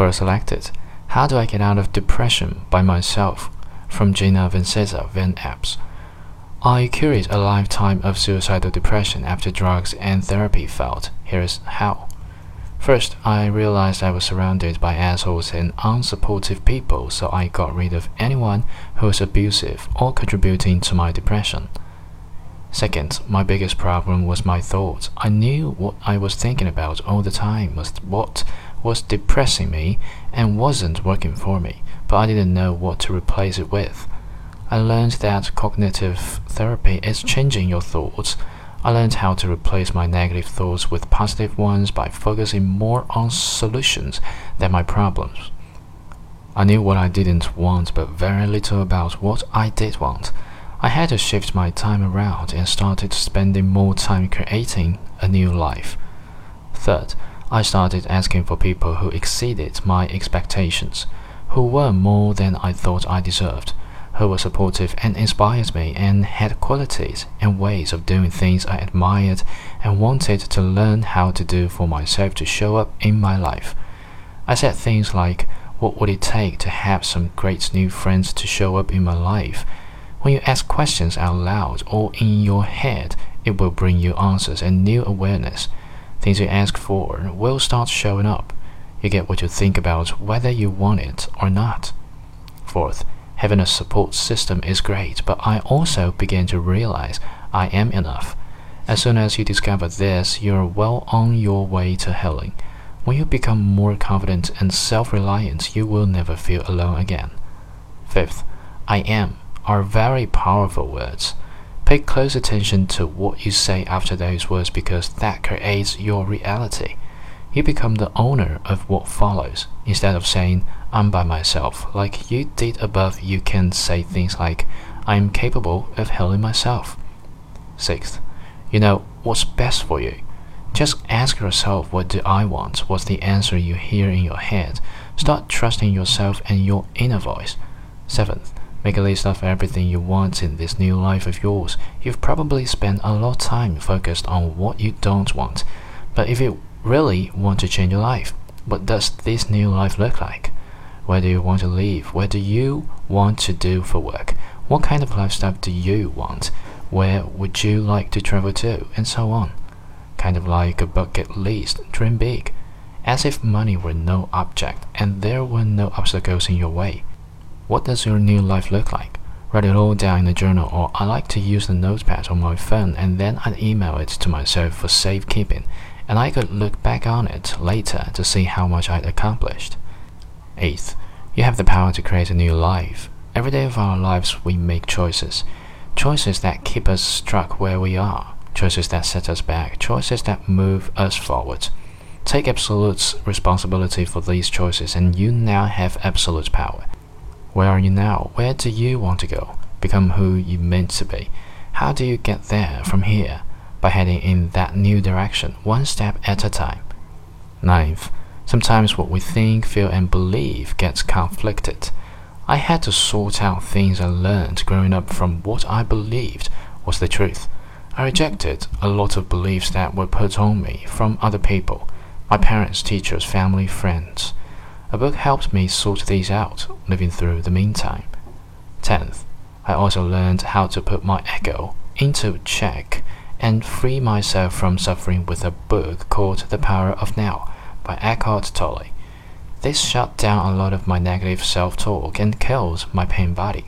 Quote selected How Do I Get Out of Depression by Myself from Gina Vinceza Van Apps. I cured a lifetime of suicidal depression after drugs and therapy failed. Here's how. First, I realized I was surrounded by assholes and unsupportive people, so I got rid of anyone who was abusive or contributing to my depression. Second, my biggest problem was my thoughts. I knew what I was thinking about all the time was what was depressing me and wasn't working for me, but I didn't know what to replace it with. I learned that cognitive therapy is changing your thoughts I learned how to replace my negative thoughts with positive ones by focusing more on solutions than my problems. I knew what I didn't want, but very little about what I did want. I had to shift my time around and started spending more time creating a new life. Third, I started asking for people who exceeded my expectations, who were more than I thought I deserved who were supportive and inspired me and had qualities and ways of doing things I admired and wanted to learn how to do for myself to show up in my life. I said things like, What would it take to have some great new friends to show up in my life? When you ask questions out loud or in your head, it will bring you answers and new awareness. Things you ask for will start showing up. You get what you think about whether you want it or not. Fourth, Having a support system is great, but I also began to realize I am enough. As soon as you discover this, you're well on your way to healing. When you become more confident and self reliant, you will never feel alone again. Fifth, I am are very powerful words. Pay close attention to what you say after those words because that creates your reality. You become the owner of what follows. Instead of saying, I'm by myself, like you did above, you can say things like, I am capable of healing myself. Sixth, you know what's best for you. Just ask yourself, what do I want? What's the answer you hear in your head? Start trusting yourself and your inner voice. Seventh, make a list of everything you want in this new life of yours. You've probably spent a lot of time focused on what you don't want. But if you really want to change your life. What does this new life look like? Where do you want to live? What do you want to do for work? What kind of lifestyle do you want? Where would you like to travel to? And so on. Kind of like a bucket list, dream big. As if money were no object and there were no obstacles in your way. What does your new life look like? Write it all down in a journal, or I like to use the notepad on my phone and then I'd email it to myself for safekeeping and I could look back on it later to see how much I'd accomplished. Eighth, you have the power to create a new life. Every day of our lives, we make choices. Choices that keep us stuck where we are, choices that set us back, choices that move us forward. Take absolute responsibility for these choices, and you now have absolute power. Where are you now? Where do you want to go? Become who you meant to be. How do you get there from here? by heading in that new direction, one step at a time. Ninth, sometimes what we think, feel, and believe gets conflicted. I had to sort out things I learned growing up from what I believed was the truth. I rejected a lot of beliefs that were put on me from other people, my parents, teachers, family, friends. A book helped me sort these out, living through the meantime. Tenth, I also learned how to put my ego into check and free myself from suffering with a book called The Power of Now by Eckhart Tolle. This shut down a lot of my negative self talk and kills my pain body.